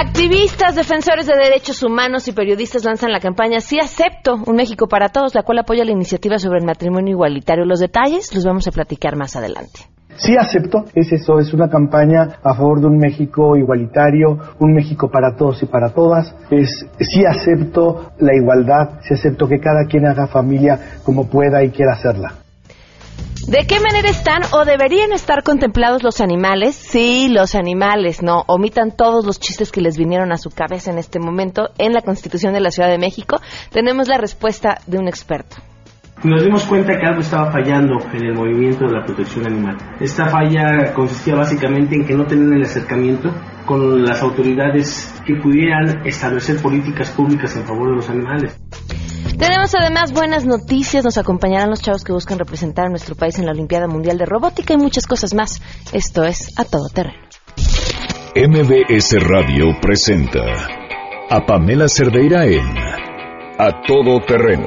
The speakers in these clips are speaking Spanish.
Activistas, defensores de derechos humanos y periodistas lanzan la campaña Sí acepto un México para todos, la cual apoya la iniciativa sobre el matrimonio igualitario. Los detalles los vamos a platicar más adelante. Sí acepto, es eso, es una campaña a favor de un México igualitario, un México para todos y para todas. Es sí acepto la igualdad, sí acepto que cada quien haga familia como pueda y quiera hacerla. ¿De qué manera están o deberían estar contemplados los animales? Sí, los animales, no. Omitan todos los chistes que les vinieron a su cabeza en este momento en la Constitución de la Ciudad de México. Tenemos la respuesta de un experto. Nos dimos cuenta que algo estaba fallando en el movimiento de la protección animal. Esta falla consistía básicamente en que no tenían el acercamiento con las autoridades que pudieran establecer políticas públicas en favor de los animales. Tenemos además buenas noticias, nos acompañarán los chavos que buscan representar a nuestro país en la Olimpiada Mundial de Robótica y muchas cosas más. Esto es A Todo Terreno. MBS Radio presenta a Pamela Cerdeira en A Todo Terreno,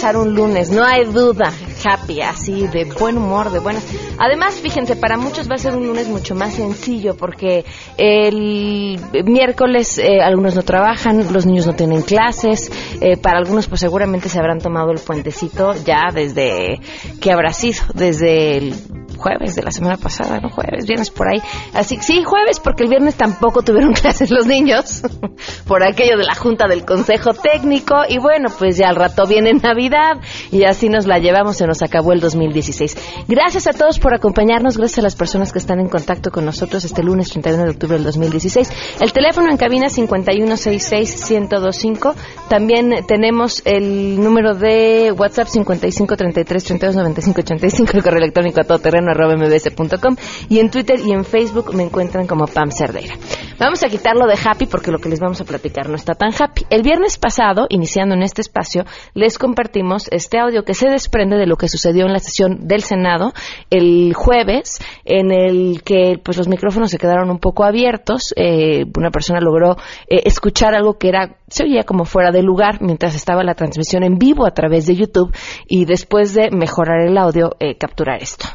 Empezar un lunes, no hay duda. Happy, así, de buen humor, de buenas. Además, fíjense, para muchos va a ser un lunes mucho más sencillo porque el miércoles eh, algunos no trabajan, los niños no tienen clases, eh, para algunos pues seguramente se habrán tomado el puentecito ya desde, ¿qué habrá sido? Desde el jueves de la semana pasada, no jueves, viernes por ahí. Así sí, jueves, porque el viernes tampoco tuvieron clases los niños por aquello de la junta del consejo técnico y bueno, pues ya al rato viene Navidad y así nos la llevamos, se nos acabó el 2016. Gracias a todos por acompañarnos, gracias a las personas que están en contacto con nosotros este lunes 31 de octubre del 2016. El teléfono en cabina 5166-1025. También tenemos el número de WhatsApp 5533-329585, el correo electrónico a todoterreno mbs.com y en Twitter y en Facebook me encuentran como Pam Cerdeira. Vamos a quitarlo de happy porque lo que les vamos a platicar no está tan happy. El viernes pasado, iniciando en este espacio, les compartimos este audio que se desprende de lo que sucedió en la sesión del Senado el jueves, en el que pues los micrófonos se quedaron un poco abiertos. Eh, una persona logró eh, escuchar algo que era se oía como fuera de lugar mientras estaba la transmisión en vivo a través de YouTube y después de mejorar el audio eh, capturar esto.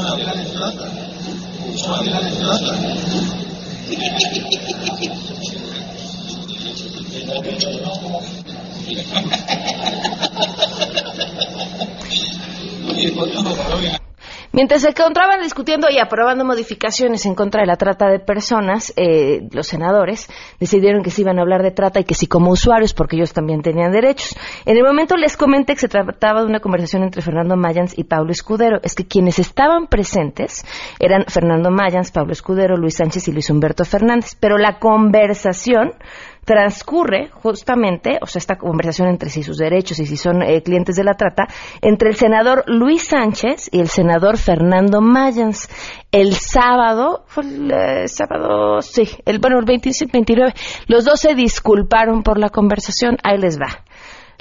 Hola, Venezuela. Hola, Venezuela. Oye, ¿cuánto Mientras se encontraban discutiendo y aprobando modificaciones en contra de la trata de personas, eh, los senadores decidieron que se iban a hablar de trata y que sí como usuarios, porque ellos también tenían derechos. En el momento les comenté que se trataba de una conversación entre Fernando Mayans y Pablo Escudero. Es que quienes estaban presentes eran Fernando Mayans, Pablo Escudero, Luis Sánchez y Luis Humberto Fernández. Pero la conversación transcurre justamente, o sea, esta conversación entre si sus derechos y si son eh, clientes de la trata, entre el senador Luis Sánchez y el senador Fernando Mayans. El sábado, fue el eh, sábado, sí, el, bueno, el 27, 29, los dos se disculparon por la conversación, ahí les va.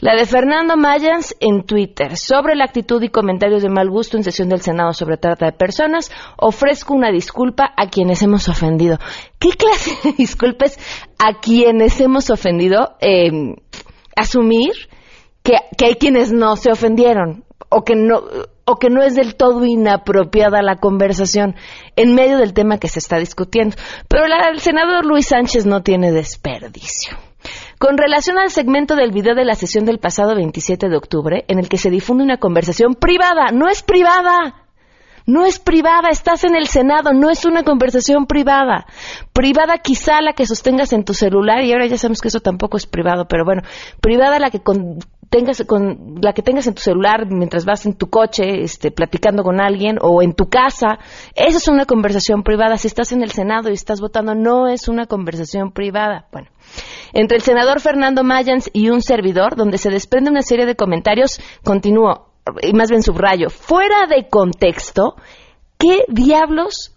La de Fernando Mayans en Twitter. Sobre la actitud y comentarios de mal gusto en sesión del Senado sobre trata de personas, ofrezco una disculpa a quienes hemos ofendido. ¿Qué clase de disculpas a quienes hemos ofendido? Em, asumir que, que hay quienes no se ofendieron o que no o que no es del todo inapropiada la conversación en medio del tema que se está discutiendo. Pero la, el senador Luis Sánchez no tiene desperdicio. Con relación al segmento del video de la sesión del pasado 27 de octubre, en el que se difunde una conversación privada, no es privada, no es privada, estás en el Senado, no es una conversación privada. Privada quizá la que sostengas en tu celular, y ahora ya sabemos que eso tampoco es privado, pero bueno, privada la que tengas con la que tengas en tu celular mientras vas en tu coche, este, platicando con alguien o en tu casa, esa es una conversación privada. Si estás en el Senado y estás votando, no es una conversación privada. Bueno, entre el senador Fernando Mayans y un servidor, donde se desprende una serie de comentarios, continúo, y más bien subrayo, fuera de contexto, ¿qué diablos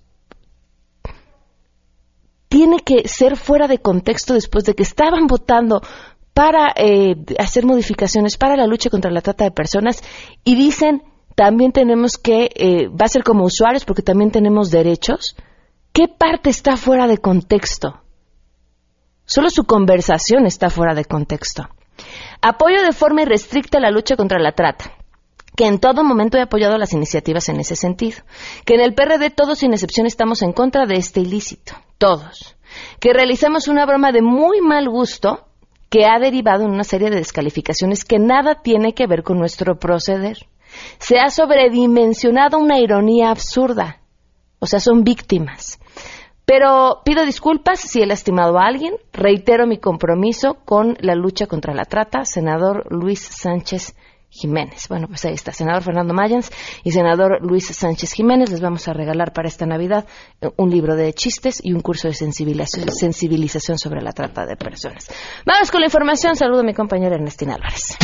tiene que ser fuera de contexto después de que estaban votando para eh, hacer modificaciones para la lucha contra la trata de personas y dicen también tenemos que, eh, va a ser como usuarios porque también tenemos derechos. ¿Qué parte está fuera de contexto? Solo su conversación está fuera de contexto. Apoyo de forma irrestricta la lucha contra la trata que en todo momento he apoyado las iniciativas en ese sentido, que en el PRD todos sin excepción estamos en contra de este ilícito, todos, que realizamos una broma de muy mal gusto que ha derivado en una serie de descalificaciones que nada tiene que ver con nuestro proceder. Se ha sobredimensionado una ironía absurda, o sea, son víctimas. Pero pido disculpas si he lastimado a alguien, reitero mi compromiso con la lucha contra la trata, senador Luis Sánchez Jiménez. Bueno, pues ahí está, senador Fernando Mayans y senador Luis Sánchez Jiménez. Les vamos a regalar para esta Navidad eh, un libro de chistes y un curso de sensibilización sobre la trata de personas. Vamos con la información. Saludo a mi compañera Ernestina Álvarez.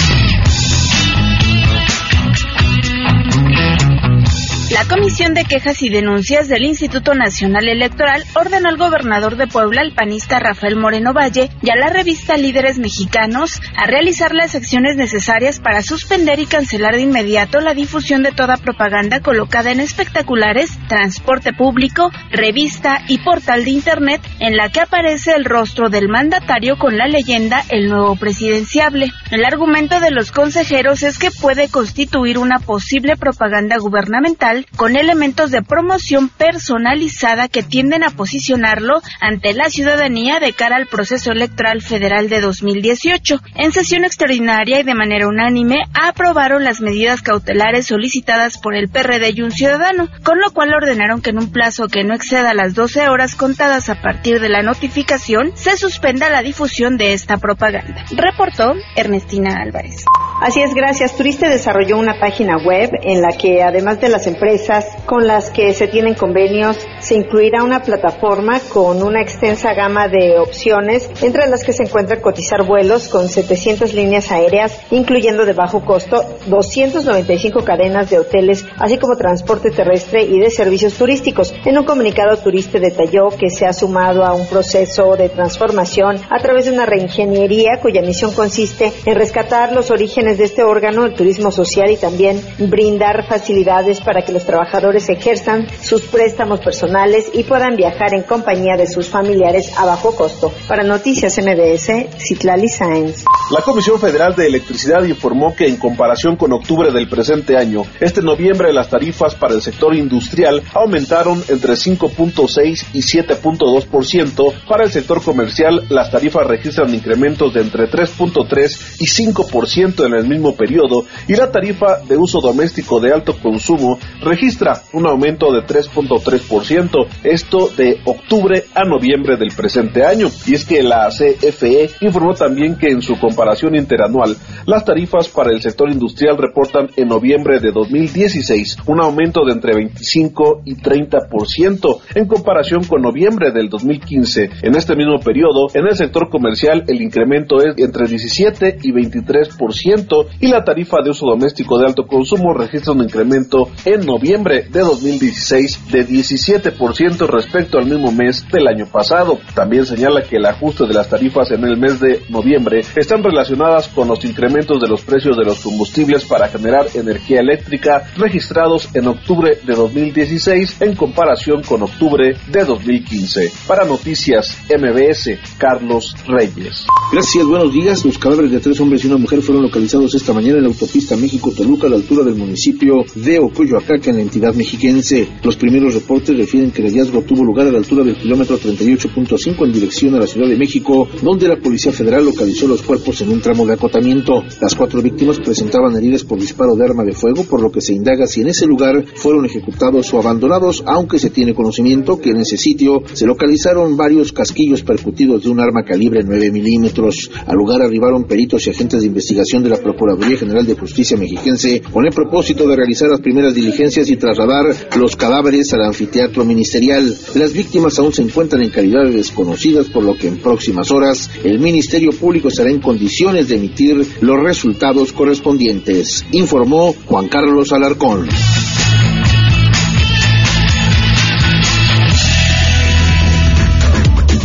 La Comisión de Quejas y Denuncias del Instituto Nacional Electoral ordenó al gobernador de Puebla, el panista Rafael Moreno Valle, y a la revista Líderes Mexicanos a realizar las acciones necesarias para suspender y cancelar de inmediato la difusión de toda propaganda colocada en espectaculares, transporte público, revista y portal de Internet en la que aparece el rostro del mandatario con la leyenda El nuevo presidenciable. El argumento de los consejeros es que puede constituir una posible propaganda gubernamental con elementos de promoción personalizada que tienden a posicionarlo ante la ciudadanía de cara al proceso electoral federal de 2018. En sesión extraordinaria y de manera unánime aprobaron las medidas cautelares solicitadas por el PRD y un ciudadano, con lo cual ordenaron que en un plazo que no exceda las 12 horas contadas a partir de la notificación se suspenda la difusión de esta propaganda. Reportó Ernestina Álvarez. Así es, gracias. Turiste desarrolló una página web en la que además de las empresas con las que se tienen convenios, se incluirá una plataforma con una extensa gama de opciones, entre las que se encuentra cotizar vuelos con 700 líneas aéreas, incluyendo de bajo costo 295 cadenas de hoteles, así como transporte terrestre y de servicios turísticos. En un comunicado, Turiste detalló que se ha sumado a un proceso de transformación a través de una reingeniería cuya misión consiste en rescatar los orígenes de este órgano, el turismo social y también brindar facilidades para que los trabajadores ejerzan sus préstamos personales y puedan viajar en compañía de sus familiares a bajo costo. Para Noticias MBS, Citlali Sáenz. La Comisión Federal de Electricidad informó que en comparación con octubre del presente año, este noviembre las tarifas para el sector industrial aumentaron entre 5.6 y 7.2%. Para el sector comercial, las tarifas registran incrementos de entre 3.3 y 5% en el mismo periodo y la tarifa de uso doméstico de alto consumo registra un aumento de 3.3%, esto de octubre a noviembre del presente año. Y es que la CFE informó también que en su comparación interanual, las tarifas para el sector industrial reportan en noviembre de 2016 un aumento de entre 25 y 30% en comparación con noviembre del 2015. En este mismo periodo, en el sector comercial el incremento es entre 17 y 23% y la tarifa de uso doméstico de alto consumo registra un incremento en noviembre de 2016 de 17% respecto al mismo mes del año pasado. También señala que el ajuste de las tarifas en el mes de noviembre están relacionadas con los incrementos de los precios de los combustibles para generar energía eléctrica registrados en octubre de 2016 en comparación con octubre de 2015. Para Noticias MBS, Carlos Reyes. Gracias, buenos días. Los cadáveres de tres hombres y una mujer fueron localizados esta mañana en la autopista México-Toluca a la altura del municipio de Ocoyoacaca en la entidad mexiquense. Los primeros reportes refieren que el hallazgo tuvo lugar a la altura del kilómetro 38.5 en dirección a la Ciudad de México, donde la Policía Federal localizó los cuerpos en un tramo de acotamiento. Las cuatro víctimas presentaban heridas por disparo de arma de fuego, por lo que se indaga si en ese lugar fueron ejecutados o abandonados, aunque se tiene conocimiento que en ese sitio se localizaron varios casquillos percutidos de un arma calibre 9 milímetros. Al lugar arribaron peritos y agentes de investigación de la Procuraduría General de Justicia mexiquense con el propósito de realizar las primeras diligencias y trasladar los cadáveres al anfiteatro ministerial. Las víctimas aún se encuentran en calidad de desconocidas, por lo que en próximas horas el Ministerio Público estará en condiciones de emitir los resultados correspondientes, informó Juan Carlos Alarcón.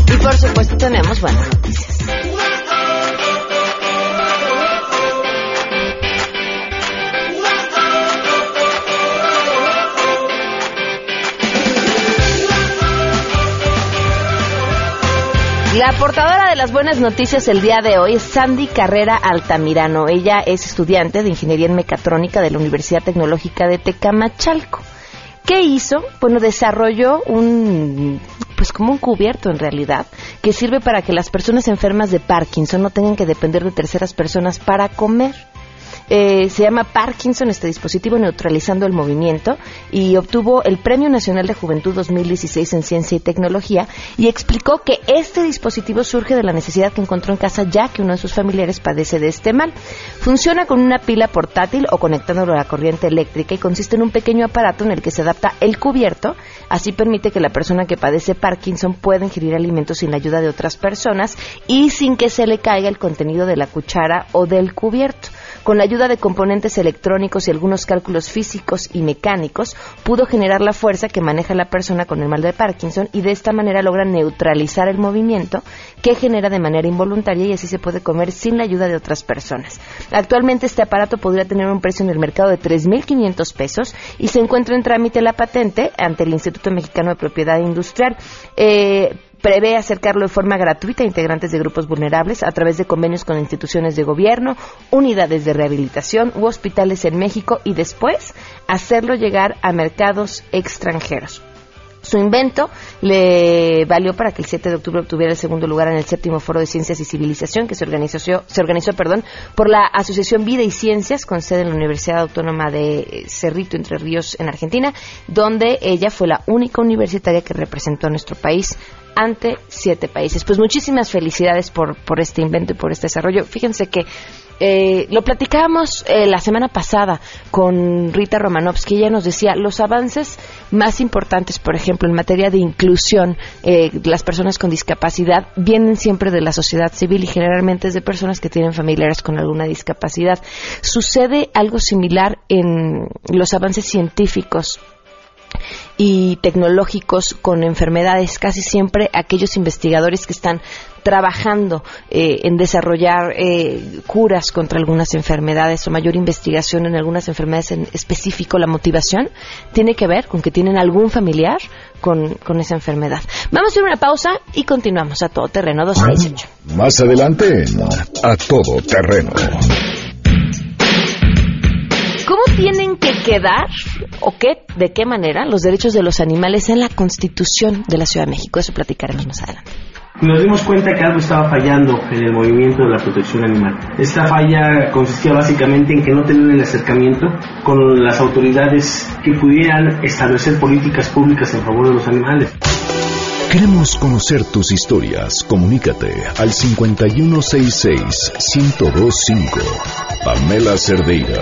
Y por supuesto tenemos buenas La portadora de las buenas noticias el día de hoy es Sandy Carrera Altamirano. Ella es estudiante de Ingeniería en Mecatrónica de la Universidad Tecnológica de Tecamachalco. ¿Qué hizo? Bueno, desarrolló un, pues como un cubierto en realidad, que sirve para que las personas enfermas de Parkinson no tengan que depender de terceras personas para comer. Eh, se llama Parkinson, este dispositivo neutralizando el movimiento, y obtuvo el Premio Nacional de Juventud 2016 en Ciencia y Tecnología, y explicó que este dispositivo surge de la necesidad que encontró en casa ya que uno de sus familiares padece de este mal. Funciona con una pila portátil o conectándolo a la corriente eléctrica y consiste en un pequeño aparato en el que se adapta el cubierto, así permite que la persona que padece Parkinson pueda ingerir alimentos sin la ayuda de otras personas y sin que se le caiga el contenido de la cuchara o del cubierto. Con la ayuda de componentes electrónicos y algunos cálculos físicos y mecánicos, pudo generar la fuerza que maneja la persona con el mal de Parkinson y de esta manera logra neutralizar el movimiento que genera de manera involuntaria y así se puede comer sin la ayuda de otras personas. Actualmente este aparato podría tener un precio en el mercado de 3.500 pesos y se encuentra en trámite la patente ante el Instituto Mexicano de Propiedad Industrial. Eh, prevé acercarlo de forma gratuita a integrantes de grupos vulnerables a través de convenios con instituciones de gobierno, unidades de rehabilitación u hospitales en México y después hacerlo llegar a mercados extranjeros. Su invento le valió para que el 7 de octubre obtuviera el segundo lugar en el séptimo Foro de Ciencias y Civilización que se organizó, se organizó perdón, por la Asociación Vida y Ciencias con sede en la Universidad Autónoma de Cerrito, Entre Ríos, en Argentina, donde ella fue la única universitaria que representó a nuestro país ante siete países. Pues muchísimas felicidades por, por este invento y por este desarrollo. Fíjense que eh, lo platicábamos eh, la semana pasada con Rita Romanovsky. Ella nos decía los avances más importantes, por ejemplo, en materia de inclusión, eh, las personas con discapacidad vienen siempre de la sociedad civil y generalmente es de personas que tienen familiares con alguna discapacidad. Sucede algo similar en los avances científicos y tecnológicos con enfermedades, casi siempre aquellos investigadores que están trabajando eh, en desarrollar eh, curas contra algunas enfermedades o mayor investigación en algunas enfermedades en específico, la motivación tiene que ver con que tienen algún familiar con, con esa enfermedad. Vamos a hacer una pausa y continuamos a todo terreno 218. Más adelante A Todo Terreno. ¿Cómo tienen que quedar o qué, de qué manera los derechos de los animales en la Constitución de la Ciudad de México? Eso platicaremos más adelante. Nos dimos cuenta que algo estaba fallando en el movimiento de la protección animal. Esta falla consistía básicamente en que no tenían el acercamiento con las autoridades que pudieran establecer políticas públicas en favor de los animales. Queremos conocer tus historias. Comunícate al 5166-1025. Pamela Cerdeira.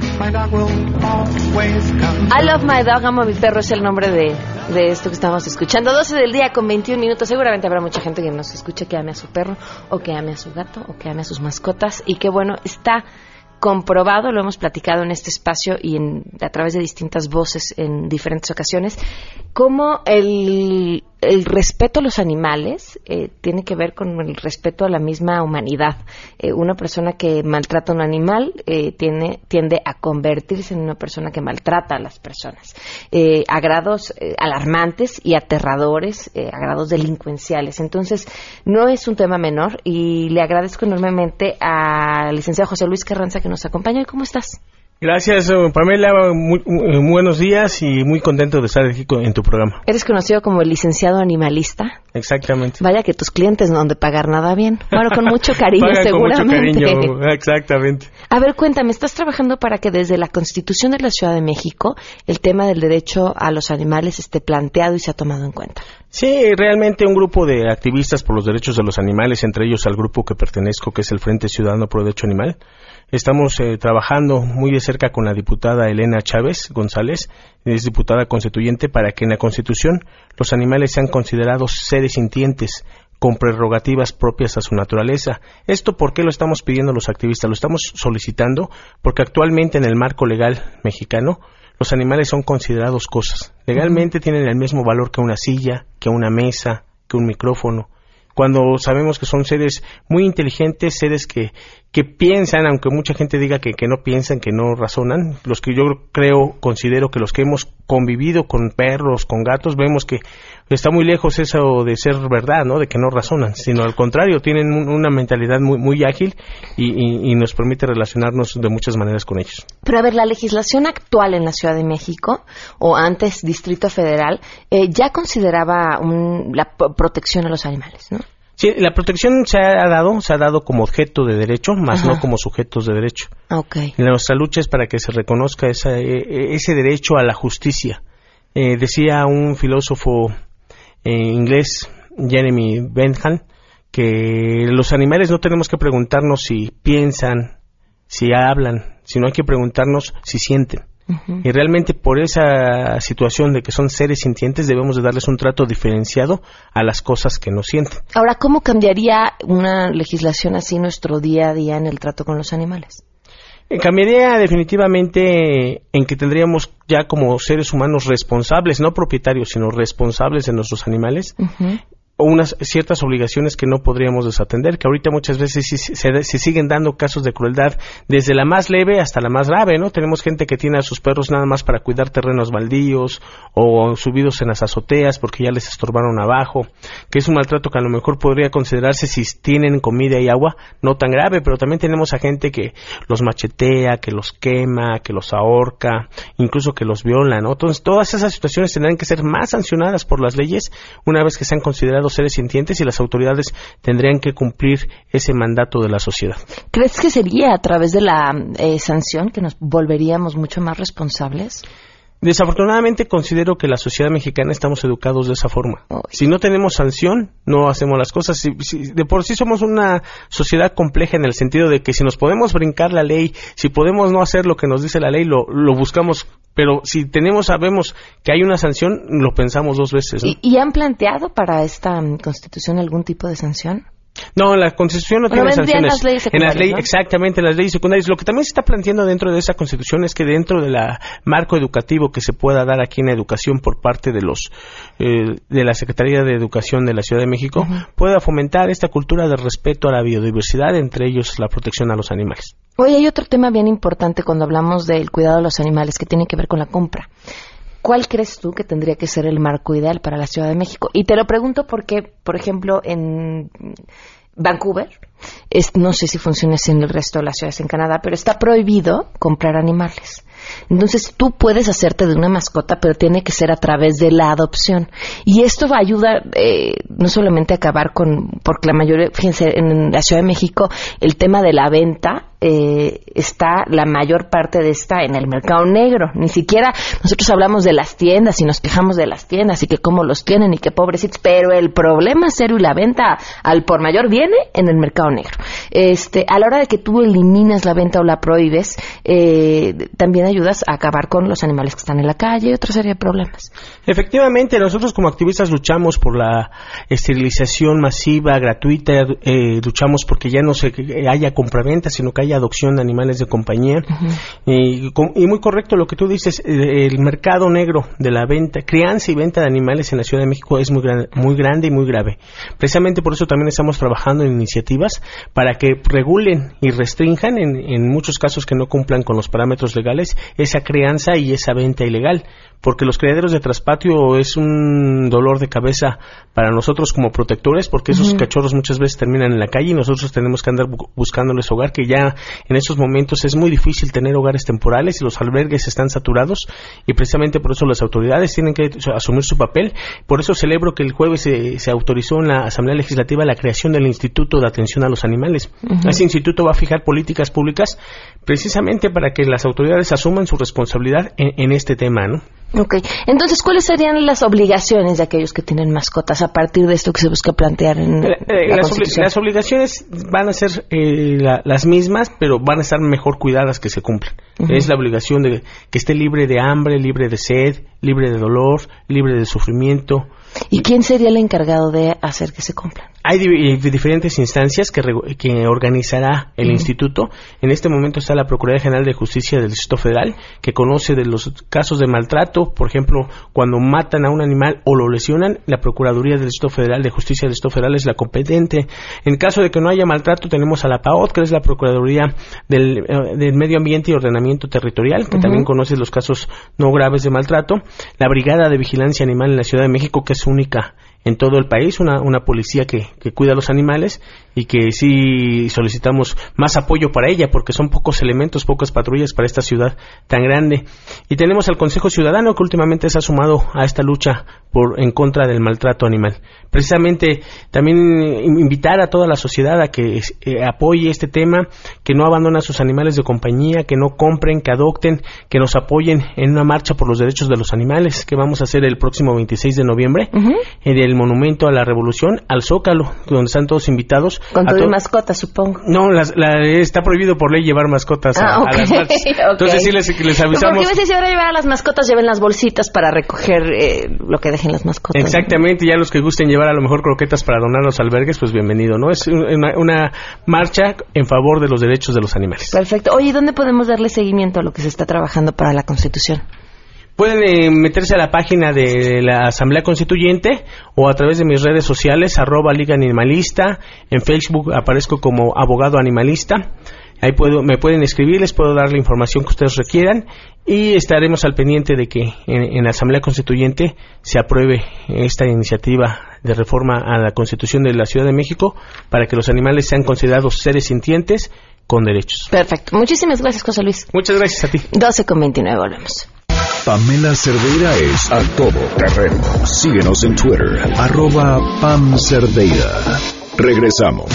I Love My Dog, amo a mi perro, es el nombre de, de esto que estamos escuchando. 12 del día con 21 minutos. Seguramente habrá mucha gente que nos escuche que ame a su perro, o que ame a su gato, o que ame a sus mascotas. Y que bueno, está comprobado, lo hemos platicado en este espacio y en, a través de distintas voces en diferentes ocasiones, cómo el el respeto a los animales eh, tiene que ver con el respeto a la misma humanidad. Eh, una persona que maltrata a un animal eh, tiene, tiende a convertirse en una persona que maltrata a las personas, a grados alarmantes y aterradores, a grados delincuenciales. Entonces, no es un tema menor y le agradezco enormemente al licenciado José Luis Carranza que nos acompaña. ¿Cómo estás? Gracias, eh, Pamela. Muy, muy, buenos días y muy contento de estar aquí en tu programa. Eres conocido como el licenciado animalista. Exactamente. Vaya que tus clientes no han de pagar nada bien. Bueno, con mucho cariño, seguramente. Con mucho cariño, exactamente. A ver, cuéntame, ¿estás trabajando para que desde la Constitución de la Ciudad de México el tema del derecho a los animales esté planteado y se ha tomado en cuenta? Sí, realmente un grupo de activistas por los derechos de los animales, entre ellos al grupo que pertenezco, que es el Frente Ciudadano por el Derecho Animal, Estamos eh, trabajando muy de cerca con la diputada Elena Chávez González, es diputada constituyente, para que en la Constitución los animales sean considerados seres sintientes con prerrogativas propias a su naturaleza. ¿Esto por qué lo estamos pidiendo los activistas? Lo estamos solicitando porque actualmente en el marco legal mexicano los animales son considerados cosas. Legalmente tienen el mismo valor que una silla, que una mesa, que un micrófono cuando sabemos que son seres muy inteligentes, seres que, que piensan, aunque mucha gente diga que, que, no piensan, que no razonan, los que yo creo, considero que los que hemos convivido con perros, con gatos, vemos que está muy lejos eso de ser verdad, ¿no? De que no razonan, sino al contrario, tienen una mentalidad muy, muy ágil y, nos permite relacionarnos de muchas maneras con ellos. Pero a ver, la legislación actual en la Ciudad de México, o antes Distrito Federal, eh, ya consideraba la protección a los animales, ¿no? Sí, la protección se ha dado, se ha dado como objeto de derecho, más no como sujetos de derecho. Okay. Nuestra lucha es para que se reconozca esa, e, e, ese derecho a la justicia. Eh, decía un filósofo eh, inglés, Jeremy Bentham, que los animales no tenemos que preguntarnos si piensan, si hablan, sino hay que preguntarnos si sienten. Y realmente por esa situación de que son seres sintientes debemos de darles un trato diferenciado a las cosas que no sienten. Ahora, ¿cómo cambiaría una legislación así nuestro día a día en el trato con los animales? Eh, cambiaría definitivamente en que tendríamos ya como seres humanos responsables, no propietarios, sino responsables de nuestros animales, unas ciertas obligaciones que no podríamos desatender, que ahorita muchas veces se, siguen dando casos de crueldad desde la más leve hasta la más grave, ¿no? Tenemos gente que tiene a sus perros nada más para cuidar terrenos baldíos o subidos en las azoteas porque ya les estorbaron abajo, que es un maltrato que a lo mejor podría considerarse si tienen comida y agua no tan grave, pero también tenemos a gente que los machetea, que los quema, que los ahorca, incluso que los viola, ¿no? Entonces todas esas situaciones tendrán que ser más sancionadas por las leyes una vez que sean considerados seres sintientes y las autoridades tendrían que cumplir ese mandato de la sociedad. ¿Crees que sería a través de la eh, sanción que nos volveríamos mucho más responsables? Desafortunadamente considero que la sociedad mexicana estamos educados de esa forma. Si no tenemos sanción, no hacemos las cosas. de por sí somos una sociedad compleja en el sentido de que si nos podemos brincar la ley, si podemos no hacer lo que nos dice la ley, lo, lo buscamos. Pero si tenemos, sabemos que hay una sanción, lo pensamos dos veces. ¿Y han planteado para esta mm, constitución algún tipo de sanción? No, la Constitución no tiene sanciones. En las leyes secundarias, Exactamente, en las leyes secundarias. Lo que también se está planteando dentro de esa Constitución es que dentro del marco educativo que se pueda dar aquí en educación por parte de los eh, de la Secretaría de Educación de la Ciudad de México pueda fomentar esta cultura de respeto a la biodiversidad, entre ellos la protección a los animales. Hoy hay otro tema bien importante cuando hablamos del cuidado de los animales que tiene que ver con la compra. ¿Cuál crees tú que tendría que ser el marco ideal para la Ciudad de México? Y te lo pregunto porque, por ejemplo, en Vancouver, no sé si funciona en el resto de las ciudades en Canadá, pero está prohibido comprar animales. Entonces tú puedes hacerte de una mascota, pero tiene que ser a través de la adopción. Y esto va a ayudar eh, no solamente a acabar con, porque la mayoría, fíjense, en la Ciudad de México el tema de la venta eh, está la mayor parte de esta en el mercado negro. Ni siquiera nosotros hablamos de las tiendas y nos quejamos de las tiendas y que cómo los tienen y que pobrecitos, pero el problema serio y la venta al por mayor viene en el mercado negro. Este, a la hora de que tú eliminas la venta o la prohíbes, eh, también ayudas a acabar con los animales que están en la calle y otra serie de problemas. Efectivamente, nosotros como activistas luchamos por la esterilización masiva, gratuita, eh, luchamos porque ya no se haya compraventa, sino que haya adopción de animales de compañía. y, muy correcto lo que tú dices, eh, el mercado negro de la venta, crianza y venta de animales en la Ciudad de México es muy, muy grande y muy grave. Precisamente por eso también estamos trabajando en iniciativas para que regulen y restrinjan, en, en muchos casos que no cumplan con los parámetros legales, esa crianza y esa venta ilegal porque los criaderos de traspatio es un dolor de cabeza para nosotros como protectores, porque esos cachorros muchas veces terminan en la calle y nosotros tenemos que andar buscándoles hogar, que ya en estos momentos es muy difícil tener hogares temporales y los albergues están saturados y precisamente por eso las autoridades tienen que asumir su papel. Por eso celebro que el jueves se, autorizó en la Asamblea Legislativa la creación del Instituto de Atención a los Animales. Ese instituto va a fijar políticas públicas precisamente para que las autoridades asuman su responsabilidad en, en este tema, ¿no? Ok, entonces, ¿cuáles serían las obligaciones de aquellos que tienen mascotas a partir de esto que se busca plantear en eh, eh, la las, las, obligaciones van a ser eh, las mismas, pero van a estar mejor cuidadas que se cumplen. Es la obligación de que esté libre de hambre, libre de sed, libre de dolor, libre de sufrimiento. ¿Y quién sería el encargado de hacer que se cumplan? Hay diferentes instancias que, que organizará el instituto. En este momento está la Procuraduría General de Justicia del Distrito Federal, que conoce de los casos de maltrato, por ejemplo, cuando matan a un animal o lo lesionan, la Procuraduría del Distrito Federal de Justicia del Distrito Federal es la competente. En caso de que no haya maltrato, tenemos a la PAOT, que es la Procuraduría del, eh, Medio Ambiente y Ordenamiento Territorial, que también conoce los casos no graves de maltrato. La Brigada de Vigilancia Animal en la Ciudad de México, que es única en todo el país, una, una policía que, que cuida a los animales y que sí solicitamos más apoyo para ella porque son pocos elementos, pocas patrullas para esta ciudad tan grande. Y tenemos al Consejo Ciudadano que últimamente se ha sumado a esta lucha por en contra del maltrato animal. Precisamente también invitar a toda la sociedad a que eh, apoye este tema, que no abandone a sus animales de compañía, que no compren, que adopten, que nos apoyen en una marcha por los derechos de los animales que vamos a hacer el próximo 26 de noviembre en el Monumento a la Revolución al Zócalo, donde están todos invitados con tu mascotas, supongo. No, está prohibido por ley llevar mascotas a, ah, las marchas. Entonces sí les, avisamos. Porque a veces si ahora llevar a las mascotas, lleven las bolsitas para recoger eh, lo que dejen las mascotas. Exactamente, ya los que gusten llevar a lo mejor croquetas para donar a los albergues, pues bienvenido, ¿no? Es una, una marcha en favor de los derechos de los animales. Perfecto. Oye, ¿dónde podemos darle seguimiento a lo que se está trabajando para la Constitución? Pueden eh, meterse a la página de la Asamblea Constituyente o a través de mis redes sociales, arroba Liga Animalista. En Facebook aparezco como abogado animalista. Ahí puedo, me pueden escribir, les puedo dar la información que ustedes requieran y estaremos al pendiente de que en, la Asamblea Constituyente se apruebe esta iniciativa de reforma a la Constitución de la Ciudad de México para que los animales sean considerados seres sintientes con derechos. Perfecto. Muchísimas gracias, José Luis. Muchas gracias a ti. 12 con 29, volvemos. Pamela Cerdeira es a todo terreno. Síguenos en Twitter, arroba Pam Cerdeira. Regresamos.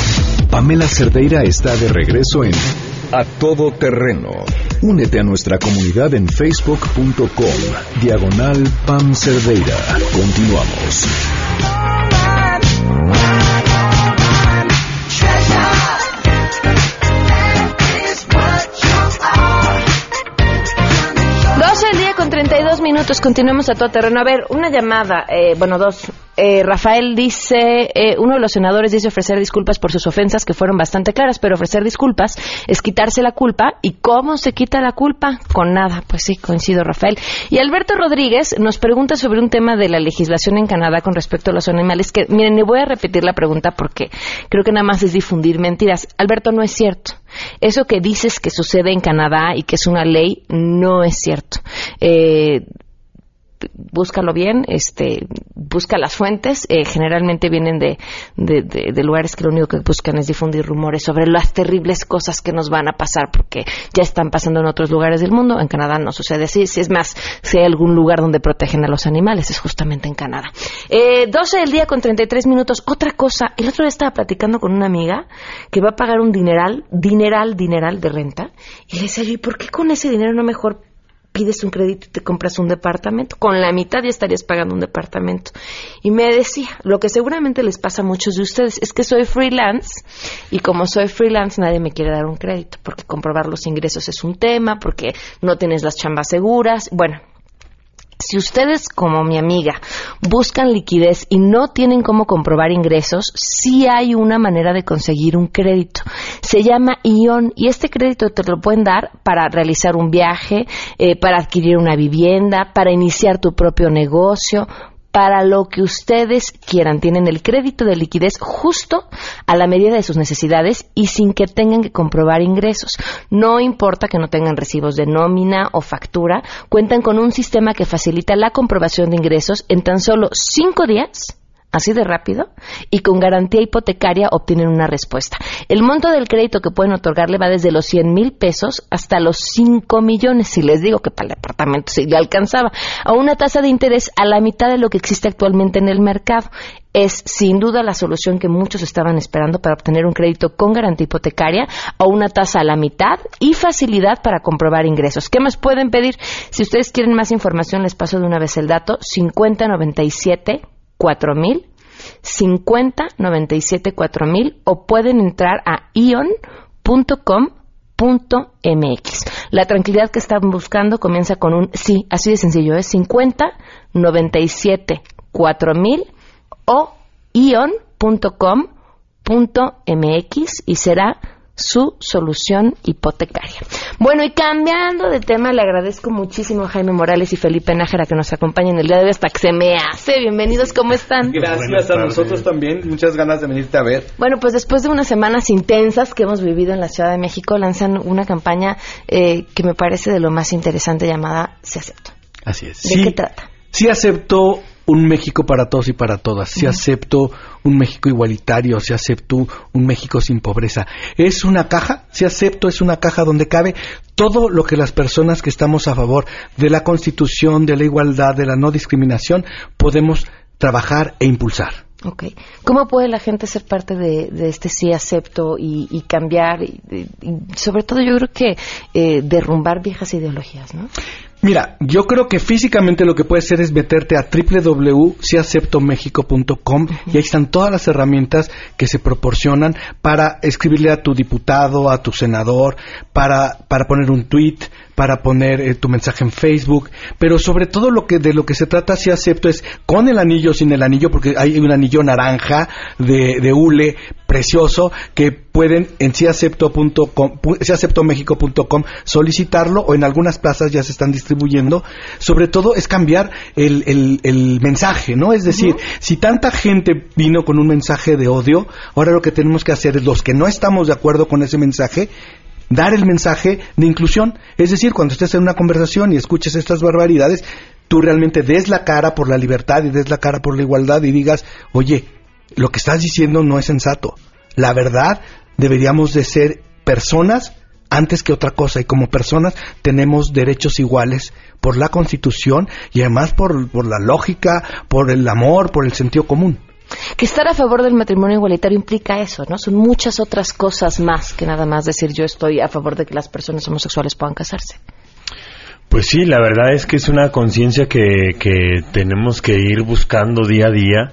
Pamela Cerdeira está de regreso en A Todo Terreno. Únete a nuestra comunidad en facebook.com, diagonal Pam Cerdeira. Continuamos. Minutos, continuemos a todo terreno. A ver, una llamada, eh, bueno, dos. Eh, Rafael dice, eh, uno de los senadores dice ofrecer disculpas por sus ofensas que fueron bastante claras, pero ofrecer disculpas es quitarse la culpa. ¿Y cómo se quita la culpa? Con nada. Pues sí, coincido, Rafael. Y Alberto Rodríguez nos pregunta sobre un tema de la legislación en Canadá con respecto a los animales, que miren, le voy a repetir la pregunta porque creo que nada más es difundir mentiras. Alberto, no es cierto. Eso que dices que sucede en Canadá y que es una ley, no es cierto. Eh, búscalo bien, este, busca las fuentes, eh, generalmente vienen de, de, lugares que lo único que buscan es difundir rumores sobre las terribles cosas que nos van a pasar, porque ya están pasando en otros lugares del mundo, en Canadá no sucede así, si es más, si hay algún lugar donde protegen a los animales, es justamente en Canadá. Eh, 12 del día con 33 minutos, otra cosa, el otro día estaba platicando con una amiga que va a pagar un dineral, dineral, dineral de renta, y le decía ¿y por qué con ese dinero no mejor pides un crédito y te compras un departamento. Con la mitad ya estarías pagando un departamento. Y me decía, lo que seguramente les pasa a muchos de ustedes es que soy freelance y como soy freelance nadie me quiere dar un crédito porque comprobar los ingresos es un tema, porque no tienes las chambas seguras. Bueno, Si ustedes, como mi amiga, buscan liquidez y no tienen cómo comprobar ingresos, sí hay una manera de conseguir un crédito. Se llama ION y este crédito te lo pueden dar para realizar un viaje, eh, para adquirir una vivienda, para iniciar tu propio negocio, para lo que ustedes quieran. Tienen el crédito de liquidez justo a la medida de sus necesidades y sin que tengan que comprobar ingresos. No importa que no tengan recibos de nómina o factura, cuentan con un sistema que facilita la comprobación de ingresos en tan solo cinco días así de rápido, y con garantía hipotecaria obtienen una respuesta. El monto del crédito que pueden otorgarle va desde los 100 mil pesos hasta los 5 millones, si les digo que para el departamento se le alcanzaba, a una tasa de interés a la mitad de lo que existe actualmente en el mercado. Es sin duda la solución que muchos estaban esperando para obtener un crédito con garantía hipotecaria a una tasa a la mitad y facilidad para comprobar ingresos. ¿Qué más pueden pedir? Si ustedes quieren más información, les paso de una vez el dato 5097 4000 50 97 4000 o pueden entrar a ion.com.mx. La tranquilidad que están buscando comienza con un sí, así de sencillo, es 50 97 4000 o ion.com.mx y será su solución hipotecaria. Bueno, y cambiando de tema, le agradezco muchísimo a Jaime Morales y Felipe Nájera que nos acompañan el día de hoy hasta que se me hace. Bienvenidos, ¿cómo están? Gracias a nosotros también, muchas ganas de venirte a ver. Bueno, pues después de unas semanas intensas que hemos vivido en la Ciudad de México, lanzan una campaña eh, que me parece de lo más interesante llamada Se Acepto. Así es. ¿De qué trata? Sí acepto un México para todos y para todas. Si acepto un México igualitario, si acepto un México sin pobreza. Es una caja, si acepto, es una caja donde cabe todo lo que las personas que estamos a favor de la Constitución, de la igualdad, de la no discriminación, podemos trabajar e impulsar. Ok. ¿Cómo puede la gente ser parte de, este sí acepto y, cambiar? Y, sobre todo yo creo que eh, derrumbar viejas ideologías, ¿no? Mira, yo creo que físicamente lo que puedes hacer es meterte a www.siaceptomexico.com y ahí están todas las herramientas que se proporcionan para escribirle a tu diputado, a tu senador, para, para poner un tweet, para poner eh, tu mensaje en Facebook, pero sobre todo lo que de lo que se trata si acepto es con el anillo, sin el anillo, porque hay un anillo naranja de, de hule precioso que pueden en siaceptomexico.com solicitarlo o en algunas plazas ya se están distribuyendo. Sobre todo es cambiar el, el, mensaje, ¿no? Es decir, si tanta gente vino con un mensaje de odio, ahora lo que tenemos que hacer es los que no estamos de acuerdo con ese mensaje, dar el mensaje de inclusión. Es decir, cuando estés en una conversación y escuches estas barbaridades, tú realmente des la cara por la libertad y des la cara por la igualdad y digas, oye, lo que estás diciendo no es sensato. La verdad, deberíamos de ser personas antes que otra cosa y como personas tenemos derechos iguales por la constitución y además por, por la lógica, por el amor, por el sentido común. Que estar a favor del matrimonio igualitario implica eso, ¿no? Son muchas otras cosas más que nada más decir yo estoy a favor de que las personas homosexuales puedan casarse. Pues sí, la verdad es que es una conciencia que, que, tenemos que ir buscando día a día.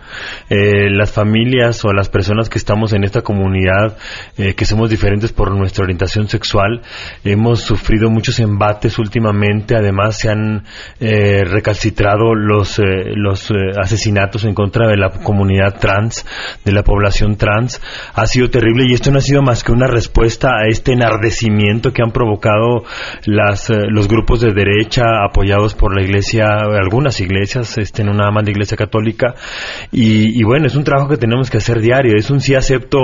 Eh, las familias o las personas que estamos en esta comunidad, eh, que somos diferentes por nuestra orientación sexual, hemos sufrido muchos embates últimamente. Además, se han eh, recalcitrado los, eh, los eh, asesinatos en contra de la comunidad trans, de la población trans. Ha sido terrible y esto no ha sido más que una respuesta a este enardecimiento que han provocado las, eh, los grupos de derecha, apoyados por la iglesia, algunas iglesias, este, no nada más la iglesia católica, y, bueno, es un trabajo que tenemos que hacer diario, es un sí acepto,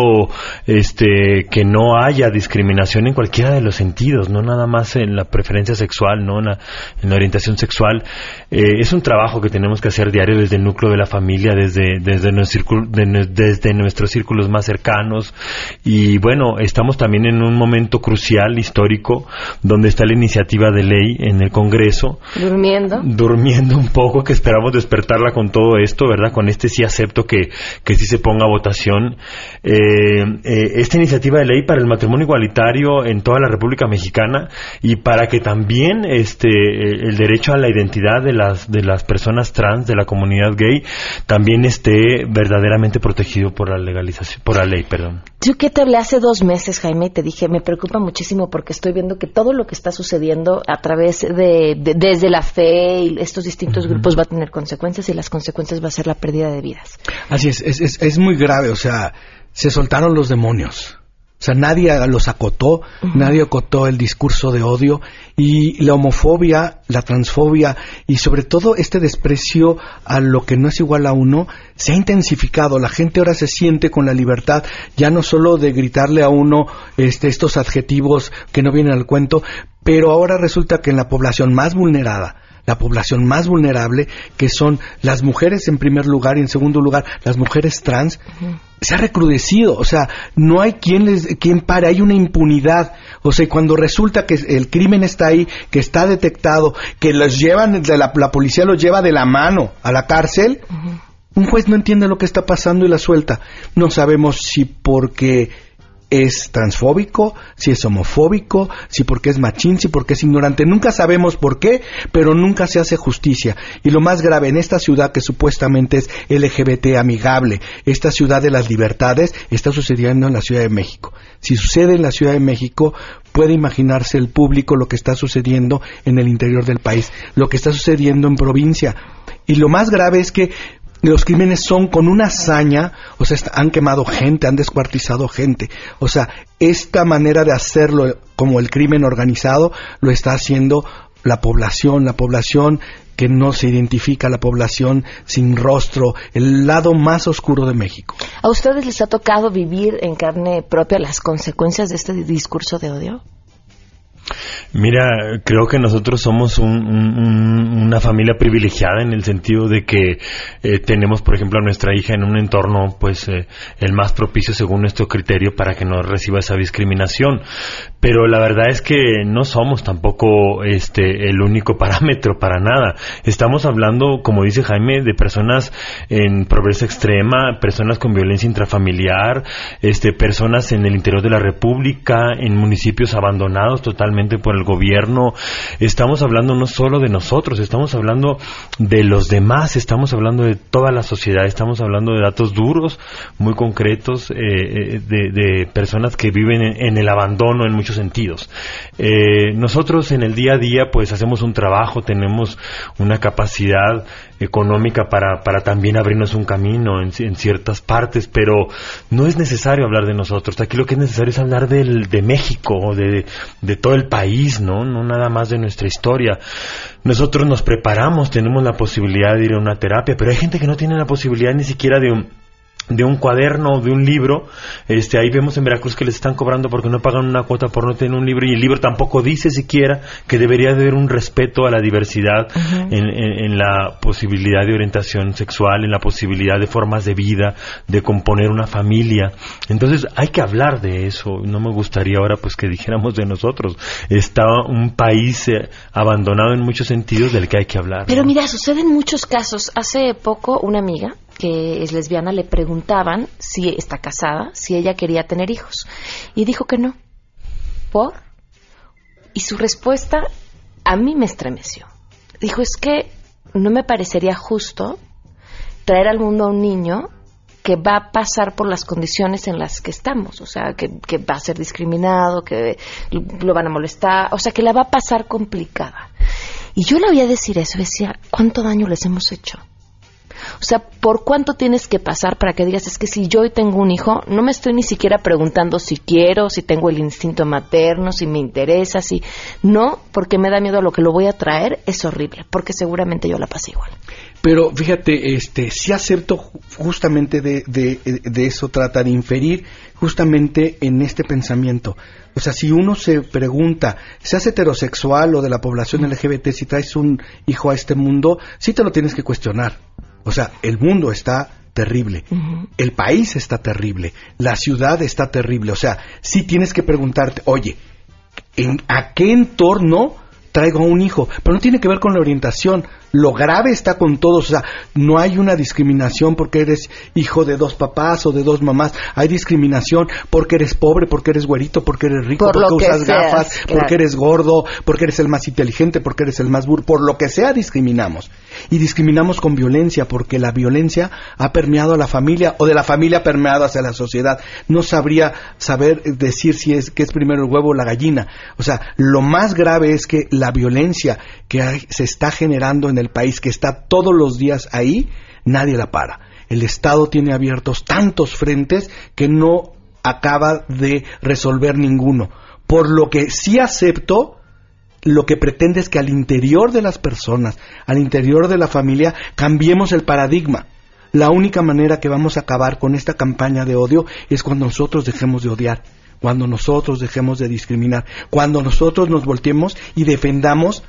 este, que no haya discriminación en cualquiera de los sentidos, no nada más en la preferencia sexual, no en la, orientación sexual, eh, es un trabajo que tenemos que hacer diario desde el núcleo de la familia, desde, desde, nuestro, desde nuestros círculos más cercanos, y bueno, estamos también en un momento crucial, histórico, donde está la iniciativa de ley en el Congreso. Durmiendo. Durmiendo un poco, que esperamos despertarla con todo esto, ¿verdad? Con este sí acepto que, que sí se ponga a votación. Eh, eh, esta iniciativa de ley para el matrimonio igualitario en toda la República Mexicana y para que también este, el derecho a la identidad de las, de las personas trans, de la comunidad gay, también esté verdaderamente protegido por la legalización, por la ley, perdón. Yo que te hablé hace dos meses, Jaime, y te dije, me preocupa muchísimo porque estoy viendo que todo lo que está sucediendo a través de de, desde la fe y estos distintos grupos va a tener consecuencias y las consecuencias va a ser la pérdida de vidas. Así es, es, es, es muy grave, o sea, se soltaron los demonios. O sea, nadie los acotó, nadie acotó el discurso de odio y la homofobia, la transfobia y sobre todo este desprecio a lo que no es igual a uno se ha intensificado. La gente ahora se siente con la libertad ya no solo de gritarle a uno este, estos adjetivos que no vienen al cuento, pero ahora resulta que en la población más vulnerada, la población más vulnerable, que son las mujeres en primer lugar y en segundo lugar las mujeres trans, se ha recrudecido, o sea, no hay quien les quien pare, hay una impunidad, o sea, cuando resulta que el crimen está ahí, que está detectado, que los llevan la, la policía los lleva de la mano a la cárcel, un juez no entiende lo que está pasando y la suelta. No sabemos si porque es transfóbico, si es homofóbico, si porque es machín, si porque es ignorante. Nunca sabemos por qué, pero nunca se hace justicia. Y lo más grave, en esta ciudad que supuestamente es LGBT amigable, esta ciudad de las libertades, está sucediendo en la Ciudad de México. Si sucede en la Ciudad de México, puede imaginarse el público lo que está sucediendo en el interior del país, lo que está sucediendo en provincia. Y lo más grave es que los crímenes son con una hazaña, o sea, han quemado gente, han descuartizado gente. O sea, esta manera de hacerlo como el crimen organizado lo está haciendo la población, la población que no se identifica, la población sin rostro, el lado más oscuro de México. ¿A ustedes les ha tocado vivir en carne propia las consecuencias de este discurso de odio? Mira, creo que nosotros somos una familia privilegiada en el sentido de que eh, tenemos, por ejemplo, a nuestra hija en un entorno, pues, eh, el más propicio según nuestro criterio para que no reciba esa discriminación. Pero la verdad es que no somos tampoco este el único parámetro para nada. Estamos hablando, como dice Jaime, de personas en pobreza extrema, personas con violencia intrafamiliar, este, personas en el interior de la República, en municipios abandonados totalmente por el gobierno. Estamos hablando no solo de nosotros, estamos hablando de los demás, estamos hablando de toda la sociedad, estamos hablando de datos duros, muy concretos, eh, eh, de, personas que viven en, el abandono en muchos sentidos. Eh, nosotros en el día a día pues hacemos un trabajo, tenemos una capacidad económica para, para también abrirnos un camino en, ciertas partes, pero no es necesario hablar de nosotros. Aquí lo que es necesario es hablar del, de México, de, de todo el país, ¿no? No nada más de nuestra historia. Nosotros nos preparamos, tenemos la posibilidad de ir a una terapia, pero hay gente que no tiene la posibilidad ni siquiera de un de un cuaderno, de un libro, este, ahí vemos en Veracruz que les están cobrando porque no pagan una cuota por no tener un libro y el libro tampoco dice siquiera que debería haber un respeto a la diversidad en, la posibilidad de orientación sexual, en la posibilidad de formas de vida, de componer una familia. Entonces hay que hablar de eso. No me gustaría ahora pues que dijéramos de nosotros. Está un país eh, abandonado en muchos sentidos del que hay que hablar. Pero mira, sucede en muchos casos. Hace poco una amiga que es lesbiana le preguntaban si está casada, si ella quería tener hijos. Y dijo que no. ¿Por? Y su respuesta a mí me estremeció. Dijo, es que no me parecería justo traer al mundo a un niño que va a pasar por las condiciones en las que estamos, o sea, que, va a ser discriminado, que lo van a molestar, o sea, que la va a pasar complicada. Y yo le voy a decir eso, decía, ¿cuánto daño les hemos hecho? O sea, ¿por cuánto tienes que pasar para que digas, es que si yo hoy tengo un hijo, no me estoy ni siquiera preguntando si quiero, si tengo el instinto materno, si me interesa, si... No, porque me da miedo a lo que lo voy a traer, es horrible, porque seguramente yo la pasé igual. Pero fíjate, este, si acepto justamente de, de, de eso, trata de inferir justamente en este pensamiento. O sea, si uno se pregunta, seas heterosexual o de la población LGBT, si traes un hijo a este mundo, sí te lo tienes que cuestionar. O sea, el mundo está terrible, el país está terrible, la ciudad está terrible. O sea, sí tienes que preguntarte, oye, ¿en, ¿a qué entorno traigo a un hijo? Pero no tiene que ver con la orientación. Lo grave está con todos. O sea, no hay una discriminación porque eres hijo de dos papás o de dos mamás. Hay discriminación porque eres pobre, porque eres güerito, porque eres rico, porque usas gafas, porque eres gordo, porque eres el más inteligente, porque eres el más burro. Por lo que sea, discriminamos. y discriminamos con violencia porque la violencia ha permeado a la familia o de la familia ha permeado hacia la sociedad. No sabría saber decir si es que es primero el huevo o la gallina. O sea, lo más grave es que la violencia que se está generando en el país, que está todos los días ahí, nadie la para. El Estado tiene abiertos tantos frentes que no acaba de resolver ninguno. Por lo que sí acepto lo que pretende es que al interior de las personas, al interior de la familia, cambiemos el paradigma. La única manera que vamos a acabar con esta campaña de odio es cuando nosotros dejemos de odiar, cuando nosotros dejemos de discriminar, cuando nosotros nos volteemos y defendamos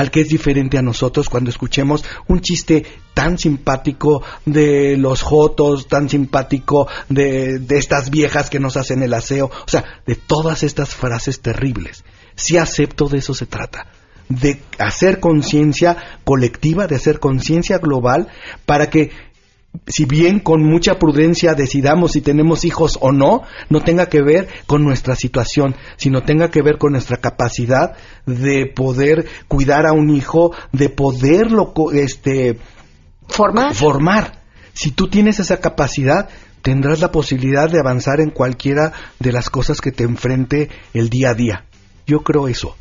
al que es diferente a nosotros cuando escuchemos un chiste tan simpático de los jotos, tan simpático de, de estas viejas que nos hacen el aseo, o sea, de todas estas frases terribles. Si acepto de eso se trata. De hacer conciencia colectiva, de hacer conciencia global, para que si bien con mucha prudencia decidamos si tenemos hijos o no, no tenga que ver con nuestra situación, sino tenga que ver con nuestra capacidad de poder cuidar a un hijo, de poderlo este formar. formar. Si tú tienes esa capacidad, tendrás la posibilidad de avanzar en cualquiera de las cosas que te enfrente el día a día. Yo creo eso.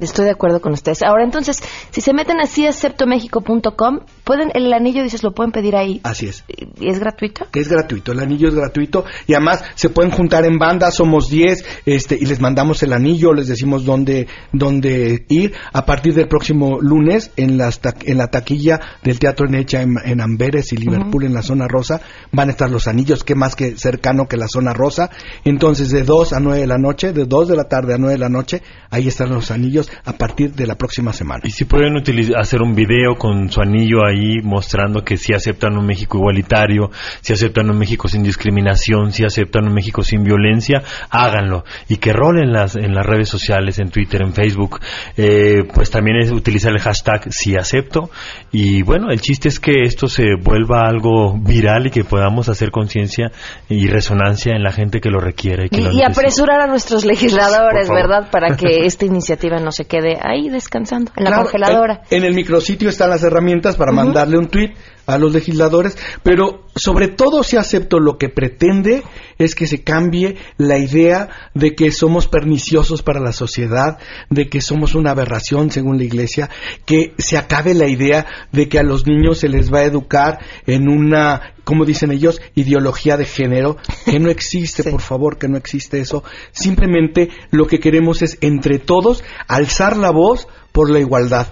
Estoy de acuerdo con ustedes. Ahora, entonces, si se meten así a aceptomexico.com, pueden el anillo dices lo pueden pedir ahí. Así es. ¿Y es gratuito? Es gratuito, el anillo es gratuito y además se pueden juntar en banda, somos 10, este y les mandamos el anillo, les decimos dónde dónde ir a partir del próximo lunes en las en la taquilla del Teatro Necha en, en Amberes y Liverpool en la zona rosa van a estar los anillos, que más que cercano que la zona rosa. Entonces, de 2 a 9 de la noche, de 2 de la tarde a 9 de la noche, ahí están los anillos a partir de la próxima semana. Y si pueden hacer un video con su anillo ahí mostrando que si aceptan un México igualitario, si aceptan un México sin discriminación, si aceptan un México sin violencia, háganlo y que rolen las, en las redes sociales, en Twitter, en Facebook, eh, pues también es utilizar el hashtag si acepto y bueno, el chiste es que esto se vuelva algo viral y que podamos hacer conciencia y resonancia en la gente que lo requiere. Y, apresurar a nuestros legisladores, ¿verdad? Para que esta iniciativa no se quede ahí descansando en la congeladora. En, el micrositio están las herramientas para darle un tuit a los legisladores, pero sobre todo si acepto lo que pretende es que se cambie la idea de que somos perniciosos para la sociedad, de que somos una aberración según la Iglesia, que se acabe la idea de que a los niños se les va a educar en una, como dicen ellos, ideología de género, que no existe, por favor, que no existe eso. Simplemente lo que queremos es entre todos alzar la voz por la igualdad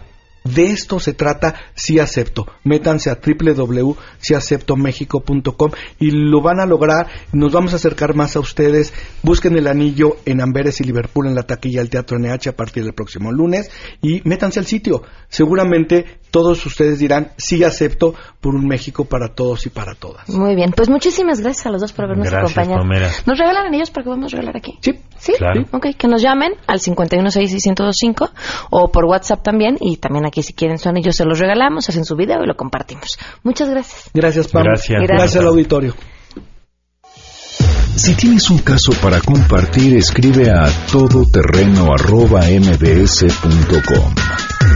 de esto se trata Si Acepto. Métanse a www.siaceptomexico.com y lo van a lograr. Nos vamos a acercar más a ustedes. Busquen el anillo en Amberes y Liverpool en la taquilla del Teatro NH a partir del próximo lunes y métanse al sitio. Seguramente todos ustedes dirán Sí Acepto por un México para todos y para todas. Muy bien. Pues muchísimas gracias a los dos por habernos acompañado. ¿Nos regalan anillos para que vamos a regalar aquí? Sí. ¿Sí? Ok, que nos llamen al 516 o por WhatsApp también y también aquí si quieren su anillo se los regalamos, hacen su video y lo compartimos. Muchas gracias. Gracias, Pam. Gracias. Gracias, al auditorio. Si tienes un caso para compartir, escribe a todoterreno.mbs.com.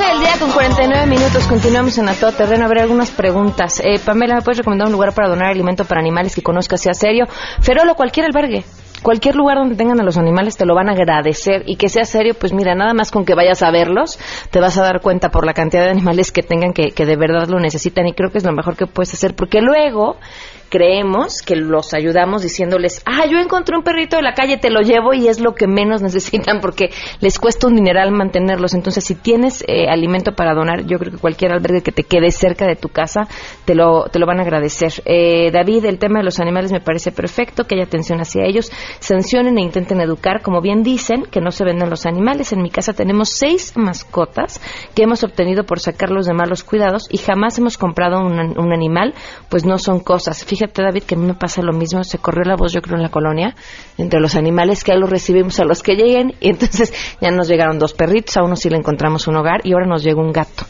12 del día con 49 minutos. Continuamos en A Todo Terreno. Habrá algunas preguntas. Eh, Pamela, ¿me puedes recomendar un lugar para donar alimento para animales que conozcas sea serio? Ferolo, cualquier albergue. Cualquier lugar donde tengan a los animales te lo van a agradecer y que sea serio, pues mira, nada más con que vayas a verlos, te vas a dar cuenta por la cantidad de animales que tengan que, que de verdad lo necesitan y creo que es lo mejor que puedes hacer porque luego creemos que los ayudamos diciéndoles, ah, yo encontré un perrito de la calle, te lo llevo y es lo que menos necesitan porque les cuesta un dineral mantenerlos. Entonces, si tienes eh, alimento para donar, yo creo que cualquier albergue que te quede cerca de tu casa te lo, te lo van a agradecer. Eh, David, el tema de los animales me parece perfecto, que haya atención hacia ellos, sancionen e intenten educar, como bien dicen, que no se venden los animales. En mi casa tenemos seis mascotas que hemos obtenido por sacarlos de malos cuidados y jamás hemos comprado un, un animal, pues no son cosas fíjate, David, que a mí me pasa lo mismo. Se corrió la voz, yo creo, en la colonia, entre los animales que ahí los recibimos a los que lleguen. Y entonces ya nos llegaron dos perritos, a uno sí le encontramos un hogar y ahora nos llegó un gato.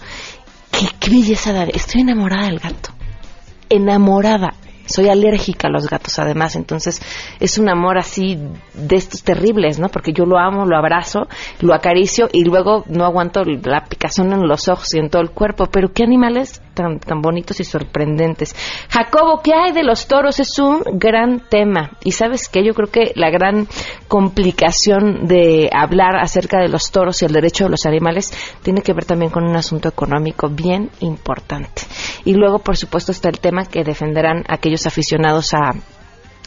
Qué, qué belleza, David. Estoy enamorada del gato. Enamorada soy alérgica a los gatos además, entonces es un amor así de estos terribles, ¿no? Porque yo lo amo, lo abrazo, lo acaricio y luego no aguanto la picazón en los ojos y en todo el cuerpo, pero qué animales tan, tan bonitos y sorprendentes. Jacobo, ¿qué hay de los toros? Es un gran tema y sabes que yo creo que la gran complicación de hablar acerca de los toros y el derecho de los animales tiene que ver también con un asunto económico bien importante. Y luego, por supuesto, está el tema que defenderán aquellos aficionados a,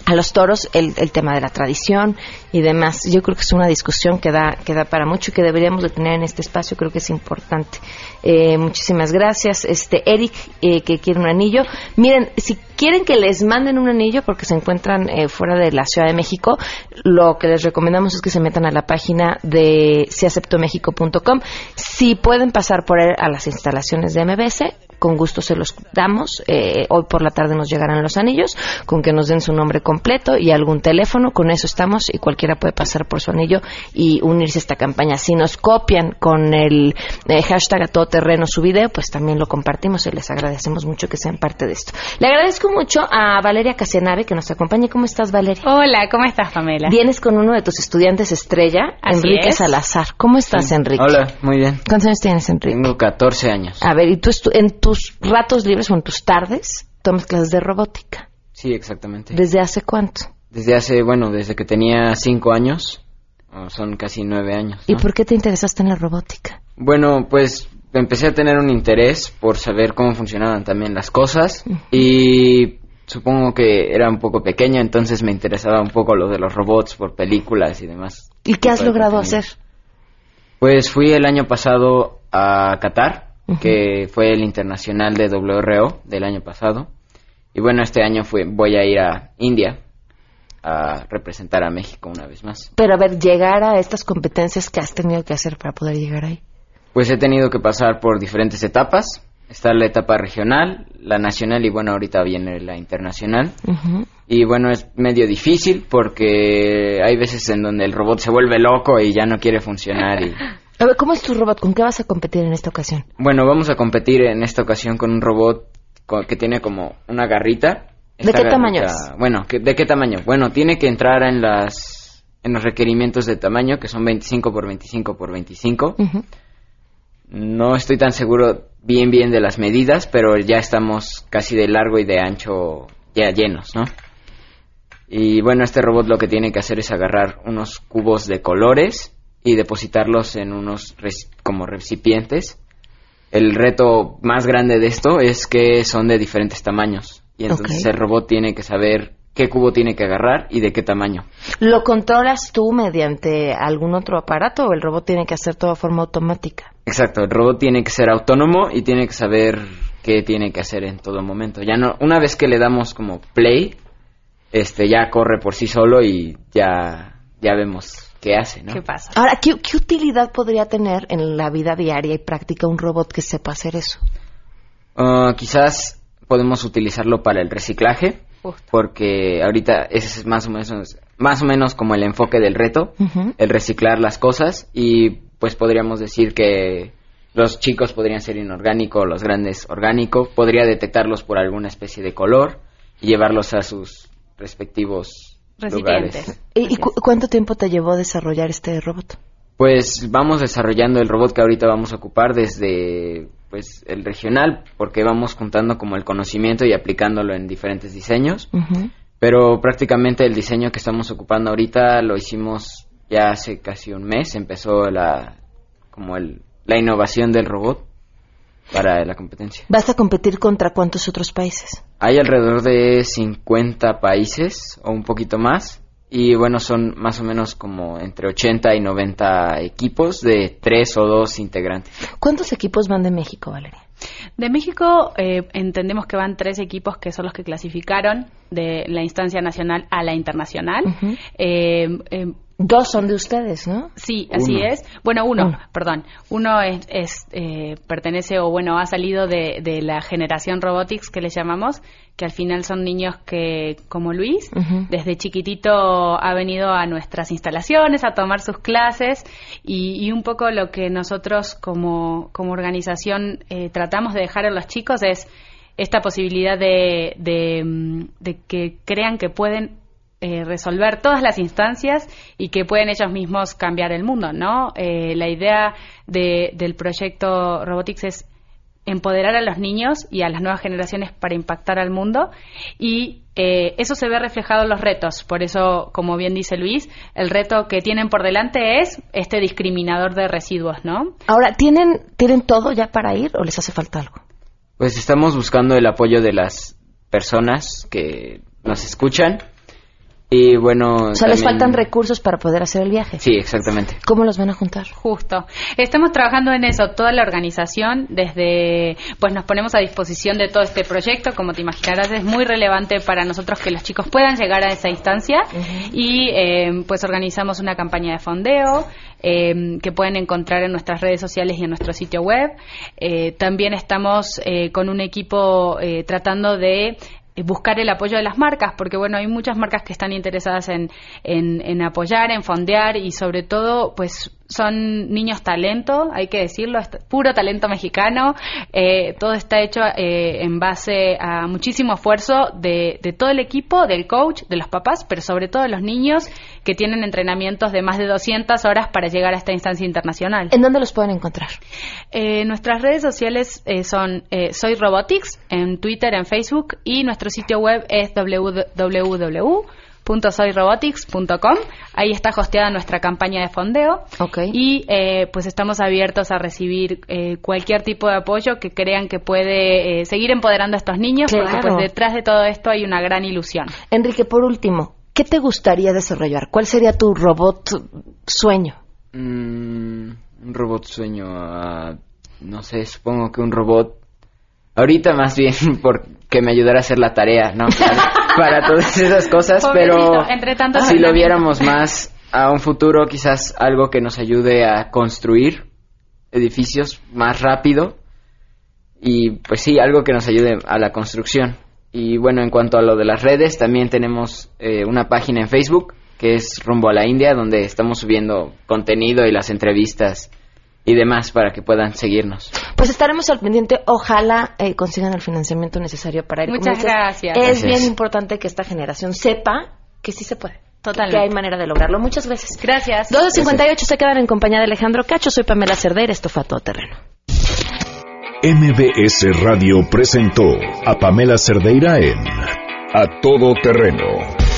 a los toros el, el, tema de la tradición y demás. Yo creo que es una discusión que da, que da para mucho y que deberíamos de tener en este espacio. Creo que es importante. Eh, muchísimas gracias. Este Eric, eh, que quiere un anillo. Miren, si quieren que les manden un anillo porque se encuentran eh, fuera de la Ciudad de México, lo que les recomendamos es que se metan a la página de siaceptomexico.com. Si pueden pasar por a las instalaciones de MBS, con gusto se los damos. Eh, hoy por la tarde nos llegarán los anillos, con que nos den su nombre completo y algún teléfono. Con eso estamos y cualquiera puede pasar por su anillo y unirse a esta campaña. Si nos copian con el eh, hashtag a todo terreno su video, pues también lo compartimos y les agradecemos mucho que sean parte de esto. Le agradezco mucho a Valeria Casianave que nos acompaña. ¿Cómo estás, Valeria? Hola, ¿cómo estás, Pamela? Vienes con uno de tus estudiantes estrella, Enrique Salazar. ¿Cómo estás, Enrique? Hola, muy bien. ¿Cuántos años tienes, Enrique? Tengo 14 años. A ver, ¿y tú en tu ratos libres o en tus tardes tomas clases de robótica. Sí, exactamente. ¿Desde hace cuánto? Desde hace, bueno, desde que tenía cinco años, son casi nueve años. ¿Y por qué te interesaste en la robótica? Bueno, pues empecé a tener un interés por saber cómo funcionaban también las cosas y supongo que era un poco pequeña, entonces me interesaba un poco lo de los robots por películas y demás. ¿Y qué has logrado hacer? Pues fui el año pasado a Qatar que fue el internacional de WRO del año pasado. Y bueno, este año fue, voy a ir a India a representar a México una vez más. Pero a ver, llegar a estas competencias que has tenido que hacer para poder llegar ahí. Pues he tenido que pasar por diferentes etapas. Está la etapa regional, la nacional y bueno, ahorita viene la internacional. Y bueno, es medio difícil porque hay veces en donde el robot se vuelve loco y ya no quiere funcionar y A ver, ¿cómo es tu robot? ¿Con qué vas a competir en esta ocasión? Bueno, vamos a competir en esta ocasión con un robot que tiene como una garrita. ¿De qué tamaño Bueno, ¿de qué tamaño? Bueno, tiene que entrar en las en los requerimientos de tamaño, que son 25 por 25 por 25. No estoy tan seguro bien bien de las medidas, pero ya estamos casi de largo y de ancho ya llenos, ¿no? Y bueno, este robot lo que tiene que hacer es agarrar unos cubos de colores y depositarlos en unos como recipientes. El reto más grande de esto es que son de diferentes tamaños y entonces el robot tiene que saber qué cubo tiene que agarrar y de qué tamaño. ¿Lo controlas tú mediante algún otro aparato o el robot tiene que hacer todo de forma automática? Exacto, el robot tiene que ser autónomo y tiene que saber qué tiene que hacer en todo momento. Ya no, una vez que le damos como play, este ya corre por sí solo y ya ya vemos qué hace, ¿no? ¿Qué pasa? Ahora, ¿qué, utilidad podría tener en la vida diaria y práctica un robot que sepa hacer eso? Uh, quizás podemos utilizarlo para el reciclaje, porque ahorita ese es más o menos más o menos como el enfoque del reto, el reciclar las cosas y pues podríamos decir que los chicos podrían ser inorgánicos, los grandes orgánicos, podría detectarlos por alguna especie de color y llevarlos a sus respectivos ¿Y, cuánto tiempo te llevó desarrollar este robot? Pues vamos desarrollando el robot que ahorita vamos a ocupar desde pues el regional porque vamos juntando como el conocimiento y aplicándolo en diferentes diseños. Pero prácticamente el diseño que estamos ocupando ahorita lo hicimos ya hace casi un mes, empezó la como el, la innovación del robot para la competencia. ¿Vas a competir contra cuántos otros países? Hay alrededor de 50 países o un poquito más. Y bueno, son más o menos como entre 80 y 90 equipos de tres o dos integrantes. ¿Cuántos equipos van de México, Valeria? De México eh, entendemos que van tres equipos que son los que clasificaron de la instancia nacional a la internacional. Eh, eh, Dos son de ustedes, ¿no? Sí, así es. Bueno, uno, perdón. Uno es, eh, pertenece o bueno, ha salido de, de, la generación robotics que le llamamos, que al final son niños que, como Luis, desde chiquitito ha venido a nuestras instalaciones a tomar sus clases y, un poco lo que nosotros como, como organización eh, tratamos de dejar a los chicos es esta posibilidad de, de, mm, de que crean que pueden eh, resolver todas las instancias y que pueden ellos mismos cambiar el mundo, ¿no? Eh, la idea del proyecto Robotics es empoderar a los niños y a las nuevas generaciones para impactar al mundo y eh, eso se ve reflejado en los retos. Por eso, como bien dice Luis, el reto que tienen por delante es este discriminador de residuos, ¿no? Ahora, ¿tienen, ¿tienen todo ya para ir o les hace falta algo? Pues estamos buscando el apoyo de las personas que nos escuchan y bueno. O sea, les faltan recursos para poder hacer el viaje. Sí, exactamente. ¿Cómo los van a juntar? Justo. Estamos trabajando en eso, toda la organización, desde. Pues nos ponemos a disposición de todo este proyecto. Como te imaginarás, es muy relevante para nosotros que los chicos puedan llegar a esa instancia. Y eh, pues organizamos una campaña de fondeo. Eh, que pueden encontrar en nuestras redes sociales y en nuestro sitio web. Eh, también estamos con un equipo tratando de eh, buscar el apoyo de las marcas, porque bueno, hay muchas marcas que están interesadas en, en, apoyar, en fondear y sobre todo, pues son niños talento, hay que decirlo, puro talento mexicano. Eh, todo está hecho eh, en base a muchísimo esfuerzo de, de, todo el equipo, del coach, de los papás, pero sobre todo de los niños que tienen entrenamientos de más de 200 horas para llegar a esta instancia internacional. ¿En dónde los pueden encontrar? Eh, nuestras redes sociales son Soy Robotics en Twitter, en Facebook y nuestro sitio web es www .soyrobotics.com. Ahí está hosteada nuestra campaña de fondeo. Y eh, pues estamos abiertos a recibir eh, cualquier tipo de apoyo que crean que puede eh, seguir empoderando a estos niños, porque pues detrás de todo esto hay una gran ilusión. Enrique, por último, ¿qué te gustaría desarrollar? ¿Cuál sería tu robot sueño? Mm, un robot sueño, ah, no sé, supongo que un robot Ahorita más bien porque me ayudara a hacer la tarea, ¿no? Para, todas esas cosas, pero entre tanto, si lo viéramos más a un futuro, quizás algo que nos ayude a construir edificios más rápido y pues sí, algo que nos ayude a la construcción. Y bueno, en cuanto a lo de las redes, también tenemos eh, una página en Facebook que es Rumbo a la India, donde estamos subiendo contenido y las entrevistas y demás para que puedan seguirnos. Pues estaremos al pendiente. Ojalá eh, consigan el financiamiento necesario para ir. Muchas gracias. Es bien importante que esta generación sepa que sí se puede. Totalmente. Que hay manera de lograrlo. Muchas gracias. Gracias. 2.58 se quedan en compañía de Alejandro Cacho. Soy Pamela Cerdeira. Esto fue a todo terreno. MBS Radio presentó a Pamela Cerdeira en A Todo Terreno.